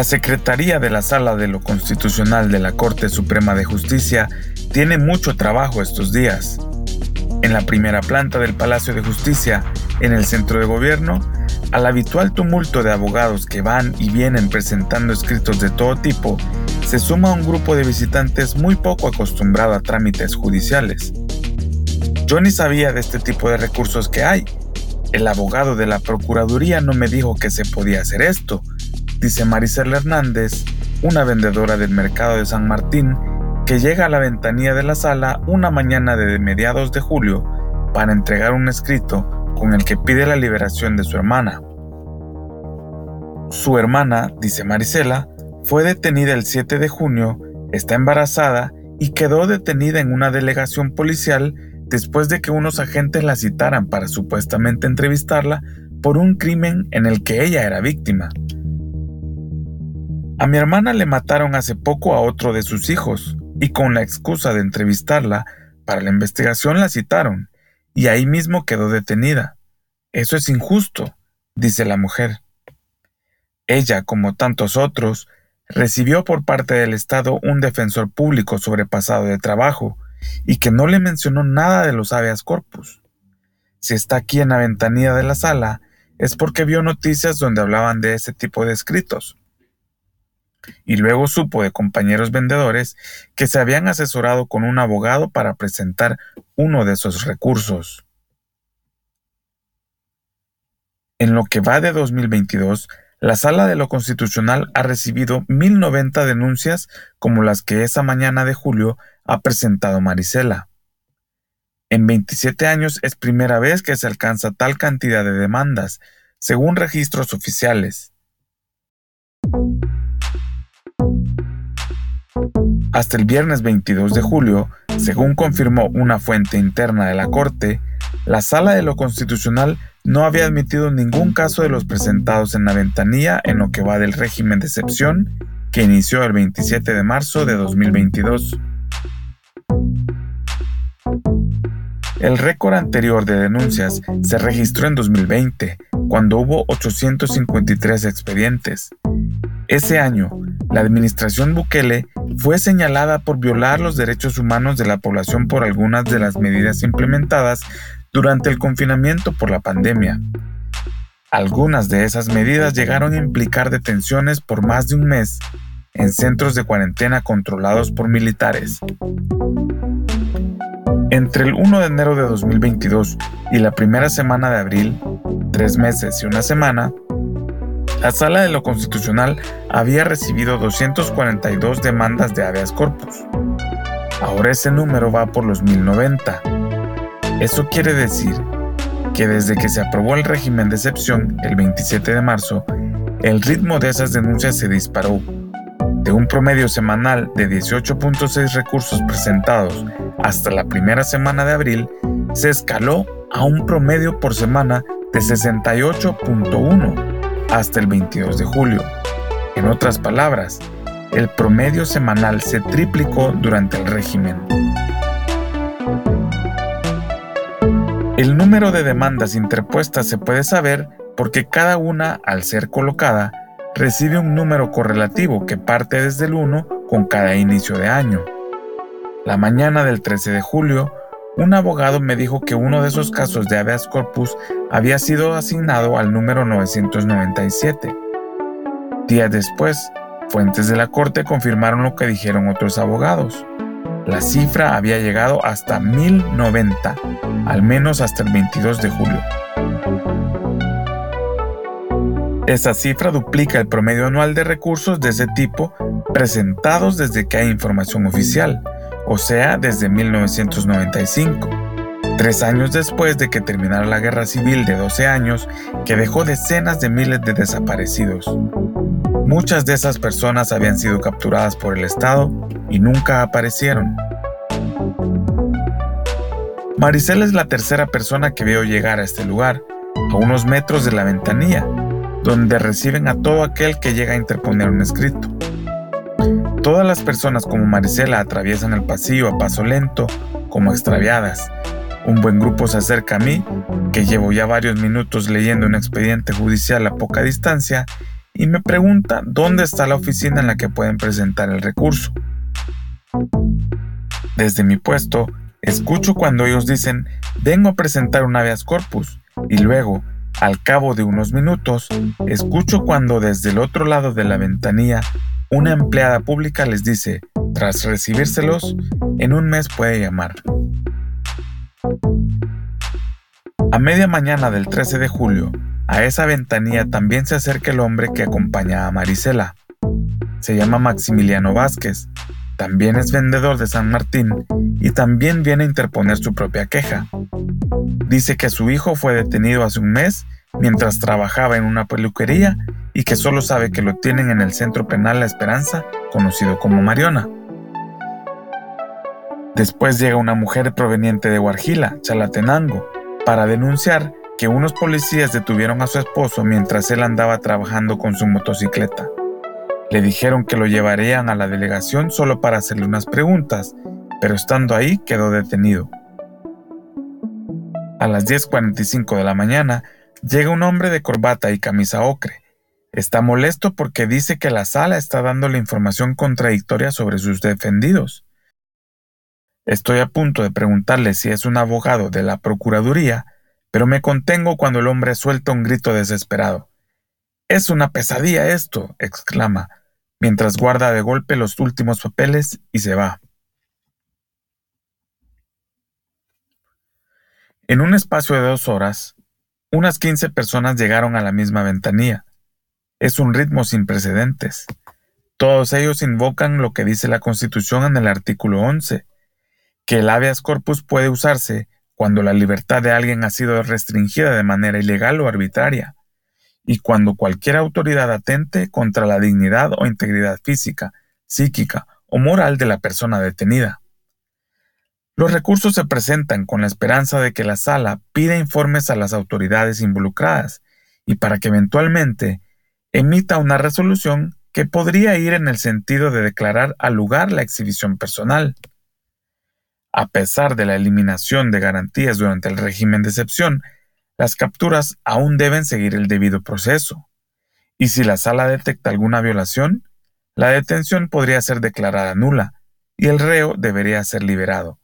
La Secretaría de la Sala de lo Constitucional de la Corte Suprema de Justicia tiene mucho trabajo estos días. En la primera planta del Palacio de Justicia, en el centro de gobierno, al habitual tumulto de abogados que van y vienen presentando escritos de todo tipo, se suma un grupo de visitantes muy poco acostumbrado a trámites judiciales. Yo ni sabía de este tipo de recursos que hay. El abogado de la Procuraduría no me dijo que se podía hacer esto, dice Maricela Hernández, una vendedora del mercado de San Martín, que llega a la ventanilla de la sala una mañana de mediados de julio para entregar un escrito con el que pide la liberación de su hermana. Su hermana, dice Marisela, fue detenida el 7 de junio, está embarazada y quedó detenida en una delegación policial después de que unos agentes la citaran para supuestamente entrevistarla por un crimen en el que ella era víctima. A mi hermana le mataron hace poco a otro de sus hijos y con la excusa de entrevistarla para la investigación la citaron y ahí mismo quedó detenida. Eso es injusto, dice la mujer. Ella, como tantos otros, recibió por parte del Estado un defensor público sobrepasado de trabajo y que no le mencionó nada de los habeas corpus. Si está aquí en la ventanilla de la sala, es porque vio noticias donde hablaban de ese tipo de escritos y luego supo de compañeros vendedores que se habían asesorado con un abogado para presentar uno de esos recursos. En lo que va de 2022, la Sala de lo Constitucional ha recibido 1.090 denuncias como las que esa mañana de julio ha presentado Marisela. En 27 años es primera vez que se alcanza tal cantidad de demandas, según registros oficiales. Hasta el viernes 22 de julio, según confirmó una fuente interna de la Corte, la Sala de lo Constitucional no había admitido ningún caso de los presentados en la ventanilla en lo que va del régimen de excepción que inició el 27 de marzo de 2022. El récord anterior de denuncias se registró en 2020, cuando hubo 853 expedientes. Ese año, la administración Bukele fue señalada por violar los derechos humanos de la población por algunas de las medidas implementadas durante el confinamiento por la pandemia. Algunas de esas medidas llegaron a implicar detenciones por más de un mes en centros de cuarentena controlados por militares. Entre el 1 de enero de 2022 y la primera semana de abril, tres meses y una semana, la Sala de lo Constitucional había recibido 242 demandas de habeas corpus. Ahora ese número va por los 1090. Eso quiere decir que desde que se aprobó el régimen de excepción el 27 de marzo, el ritmo de esas denuncias se disparó. De un promedio semanal de 18.6 recursos presentados hasta la primera semana de abril, se escaló a un promedio por semana de 68.1 hasta el 22 de julio. En otras palabras, el promedio semanal se triplicó durante el régimen. El número de demandas interpuestas se puede saber porque cada una, al ser colocada, recibe un número correlativo que parte desde el 1 con cada inicio de año. La mañana del 13 de julio, un abogado me dijo que uno de esos casos de habeas corpus había sido asignado al número 997. Días después, fuentes de la corte confirmaron lo que dijeron otros abogados. la cifra había llegado hasta 1090, al menos hasta el 22 de julio. Esa cifra duplica el promedio anual de recursos de ese tipo presentados desde que hay información oficial, o sea, desde 1995, tres años después de que terminara la guerra civil de 12 años que dejó decenas de miles de desaparecidos. Muchas de esas personas habían sido capturadas por el Estado y nunca aparecieron. Maricel es la tercera persona que veo llegar a este lugar, a unos metros de la ventanilla, donde reciben a todo aquel que llega a interponer un escrito. Todas las personas como Marisela atraviesan el pasillo a paso lento, como extraviadas. Un buen grupo se acerca a mí, que llevo ya varios minutos leyendo un expediente judicial a poca distancia, y me pregunta dónde está la oficina en la que pueden presentar el recurso. Desde mi puesto, escucho cuando ellos dicen, vengo a presentar un habeas corpus, y luego, al cabo de unos minutos, escucho cuando desde el otro lado de la ventanilla una empleada pública les dice, tras recibírselos, en un mes puede llamar. A media mañana del 13 de julio, a esa ventanilla también se acerca el hombre que acompaña a Marisela. Se llama Maximiliano Vázquez, también es vendedor de San Martín y también viene a interponer su propia queja. Dice que su hijo fue detenido hace un mes mientras trabajaba en una peluquería y que solo sabe que lo tienen en el centro penal La Esperanza, conocido como Mariona. Después llega una mujer proveniente de Guarjila, Chalatenango, para denunciar que unos policías detuvieron a su esposo mientras él andaba trabajando con su motocicleta. Le dijeron que lo llevarían a la delegación solo para hacerle unas preguntas, pero estando ahí quedó detenido. A las 10.45 de la mañana, llega un hombre de corbata y camisa ocre. Está molesto porque dice que la sala está dando la información contradictoria sobre sus defendidos. Estoy a punto de preguntarle si es un abogado de la Procuraduría, pero me contengo cuando el hombre suelta un grito desesperado. Es una pesadilla esto, exclama mientras guarda de golpe los últimos papeles y se va. En un espacio de dos horas, unas 15 personas llegaron a la misma ventanilla. Es un ritmo sin precedentes. Todos ellos invocan lo que dice la Constitución en el artículo 11, que el habeas corpus puede usarse cuando la libertad de alguien ha sido restringida de manera ilegal o arbitraria y cuando cualquier autoridad atente contra la dignidad o integridad física, psíquica o moral de la persona detenida. Los recursos se presentan con la esperanza de que la sala pida informes a las autoridades involucradas y para que eventualmente emita una resolución que podría ir en el sentido de declarar al lugar la exhibición personal. A pesar de la eliminación de garantías durante el régimen de excepción, las capturas aún deben seguir el debido proceso, y si la sala detecta alguna violación, la detención podría ser declarada nula y el reo debería ser liberado.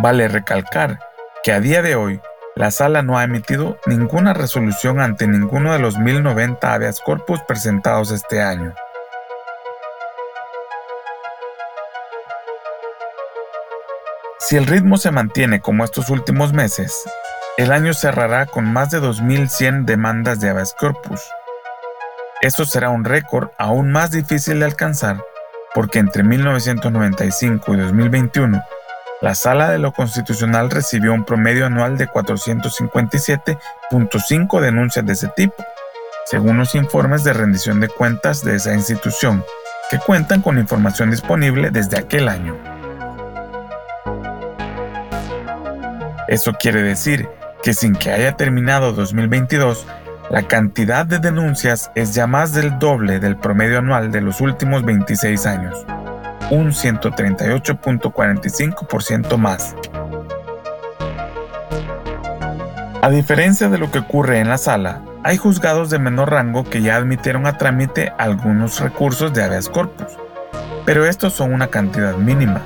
Vale recalcar que a día de hoy la sala no ha emitido ninguna resolución ante ninguno de los 1090 habeas corpus presentados este año. Si el ritmo se mantiene como estos últimos meses, el año cerrará con más de 2.100 demandas de habeas corpus. Eso será un récord aún más difícil de alcanzar porque entre 1995 y 2021, la Sala de lo Constitucional recibió un promedio anual de 457.5 denuncias de ese tipo, según los informes de rendición de cuentas de esa institución, que cuentan con información disponible desde aquel año. Eso quiere decir que sin que haya terminado 2022, la cantidad de denuncias es ya más del doble del promedio anual de los últimos 26 años, un 138.45% más. A diferencia de lo que ocurre en la sala, hay juzgados de menor rango que ya admitieron a trámite algunos recursos de habeas corpus, pero estos son una cantidad mínima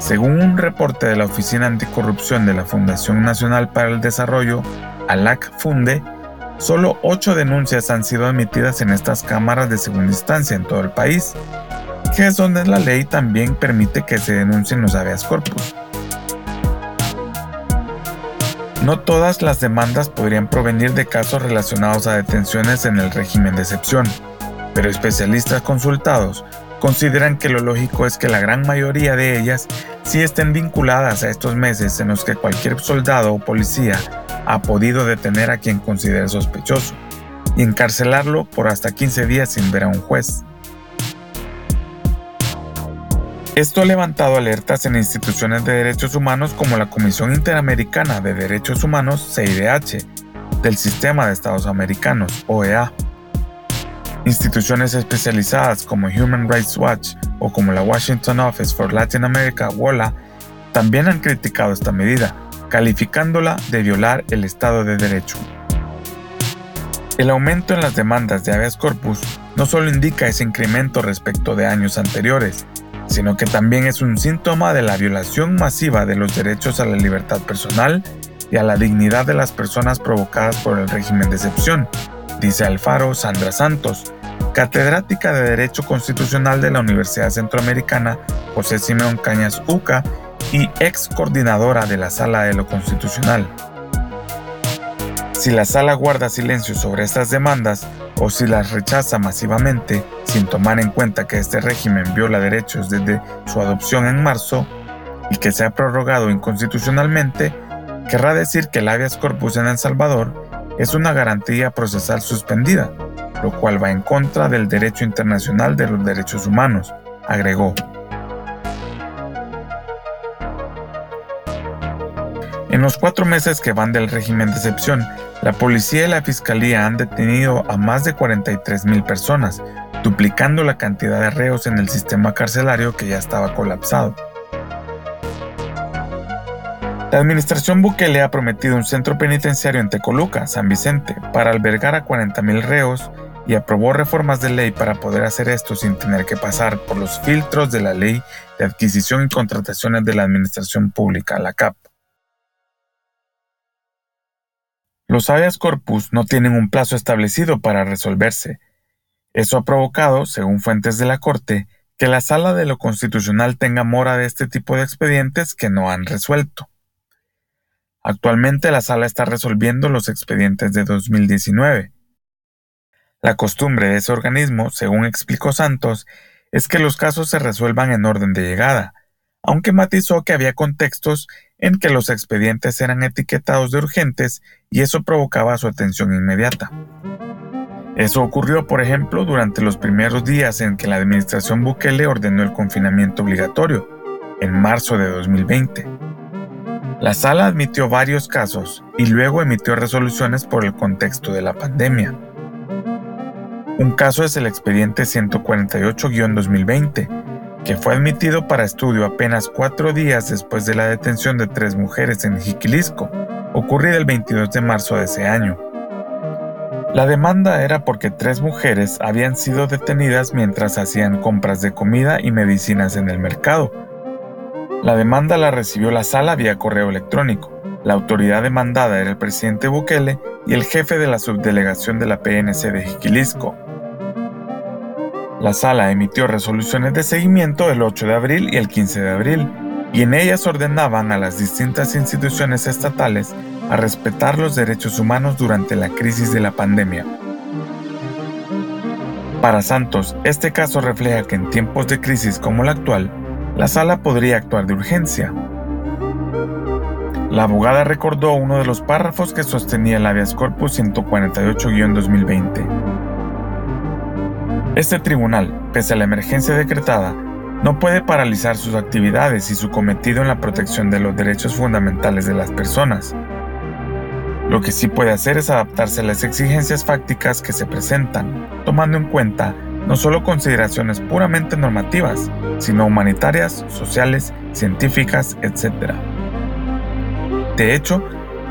según un reporte de la Oficina Anticorrupción de la Fundación Nacional para el Desarrollo, ALAC Funde, solo 8 denuncias han sido admitidas en estas cámaras de segunda instancia en todo el país, que es donde la ley también permite que se denuncien los habeas corpus. No todas las demandas podrían provenir de casos relacionados a detenciones en el régimen de excepción, pero especialistas consultados consideran que lo lógico es que la gran mayoría de ellas sí estén vinculadas a estos meses en los que cualquier soldado o policía ha podido detener a quien considere sospechoso y encarcelarlo por hasta 15 días sin ver a un juez. Esto ha levantado alertas en instituciones de derechos humanos como la Comisión Interamericana de Derechos Humanos, CIDH, del Sistema de Estados Americanos, OEA. Instituciones especializadas como Human Rights Watch o como la Washington Office for Latin America, WOLA, también han criticado esta medida, calificándola de violar el Estado de Derecho. El aumento en las demandas de habeas corpus no solo indica ese incremento respecto de años anteriores, sino que también es un síntoma de la violación masiva de los derechos a la libertad personal y a la dignidad de las personas provocadas por el régimen de excepción, dice Alfaro Sandra Santos, catedrática de Derecho Constitucional de la Universidad Centroamericana José Simeón Cañas Uca y ex coordinadora de la Sala de lo Constitucional. Si la Sala guarda silencio sobre estas demandas, o si las rechaza masivamente sin tomar en cuenta que este régimen viola derechos desde su adopción en marzo y que se ha prorrogado inconstitucionalmente, querrá decir que el habeas corpus en El Salvador es una garantía procesal suspendida, lo cual va en contra del derecho internacional de los derechos humanos, agregó. En los cuatro meses que van del régimen de excepción, la policía y la fiscalía han detenido a más de 43.000 personas, duplicando la cantidad de reos en el sistema carcelario que ya estaba colapsado. La administración Bukele ha prometido un centro penitenciario en Tecoluca, San Vicente, para albergar a 40.000 reos y aprobó reformas de ley para poder hacer esto sin tener que pasar por los filtros de la ley de adquisición y contrataciones de la administración pública, la CAP. Los habeas corpus no tienen un plazo establecido para resolverse. Eso ha provocado, según fuentes de la Corte, que la Sala de lo Constitucional tenga mora de este tipo de expedientes que no han resuelto. Actualmente la Sala está resolviendo los expedientes de 2019. La costumbre de ese organismo, según explicó Santos, es que los casos se resuelvan en orden de llegada, aunque matizó que había contextos en que los expedientes eran etiquetados de urgentes y eso provocaba su atención inmediata. Eso ocurrió, por ejemplo, durante los primeros días en que la administración Bukele ordenó el confinamiento obligatorio, en marzo de 2020. La sala admitió varios casos y luego emitió resoluciones por el contexto de la pandemia. Un caso es el expediente 148-2020, que fue admitido para estudio apenas cuatro días después de la detención de tres mujeres en Jiquilisco, ocurrida el 22 de marzo de ese año. La demanda era porque tres mujeres habían sido detenidas mientras hacían compras de comida y medicinas en el mercado. La demanda la recibió la sala vía correo electrónico. La autoridad demandada era el presidente Bukele y el jefe de la subdelegación de la PNC de Jiquilisco, la sala emitió resoluciones de seguimiento el 8 de abril y el 15 de abril, y en ellas ordenaban a las distintas instituciones estatales a respetar los derechos humanos durante la crisis de la pandemia. Para Santos, este caso refleja que en tiempos de crisis como la actual, la sala podría actuar de urgencia. La abogada recordó uno de los párrafos que sostenía el habeas corpus 148-2020 este tribunal, pese a la emergencia decretada, no puede paralizar sus actividades y su cometido en la protección de los derechos fundamentales de las personas. Lo que sí puede hacer es adaptarse a las exigencias fácticas que se presentan, tomando en cuenta no solo consideraciones puramente normativas, sino humanitarias, sociales, científicas, etc. De hecho,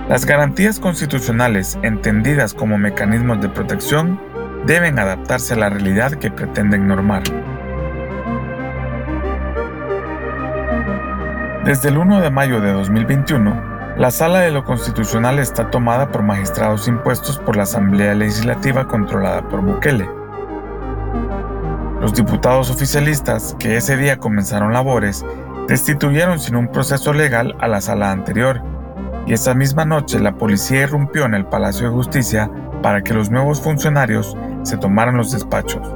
las garantías constitucionales, entendidas como mecanismos de protección, deben adaptarse a la realidad que pretenden normar. Desde el 1 de mayo de 2021, La sala de lo constitucional está tomada por magistrados impuestos por la Asamblea Legislativa controlada por Bukele. Los diputados oficialistas que ese día comenzaron labores destituyeron sin un proceso legal a la sala anterior, y esa misma noche la policía irrumpió en el Palacio de Justicia para que los nuevos funcionarios se tomaran los despachos.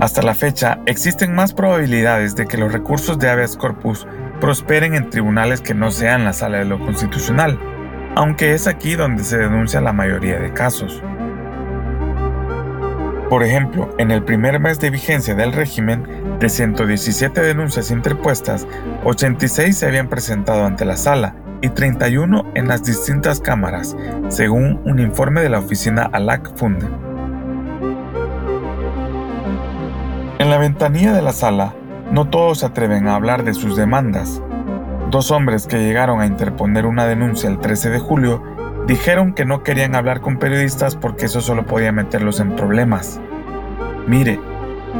Hasta la fecha, existen más probabilidades de que los recursos de habeas corpus prosperen en tribunales que no sean la sala de lo constitucional, aunque es aquí donde se denuncia la mayoría de casos. Por ejemplo, en el primer mes de vigencia del régimen, de 117 denuncias interpuestas, 86 se habían presentado ante la sala y 31 en las distintas cámaras, según un informe de la oficina ALAC Funde. En la ventanilla de la sala, no todos se atreven a hablar de sus demandas. Dos hombres que llegaron a interponer una denuncia el 13 de julio dijeron que no querían hablar con periodistas porque eso solo podía meterlos en problemas. Mire,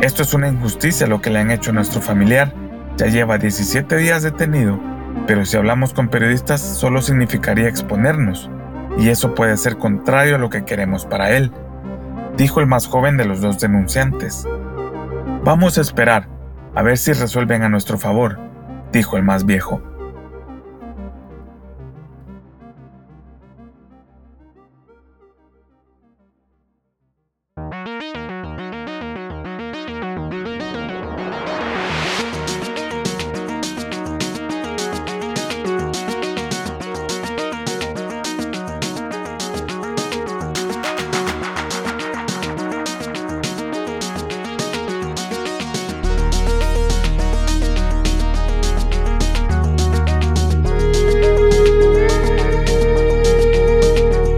esto es una injusticia lo que le han hecho a nuestro familiar. Ya lleva 17 días detenido, pero si hablamos con periodistas solo significaría exponernos, y eso puede ser contrario a lo que queremos para él, dijo el más joven de los dos denunciantes. Vamos a esperar, a ver si resuelven a nuestro favor, dijo el más viejo.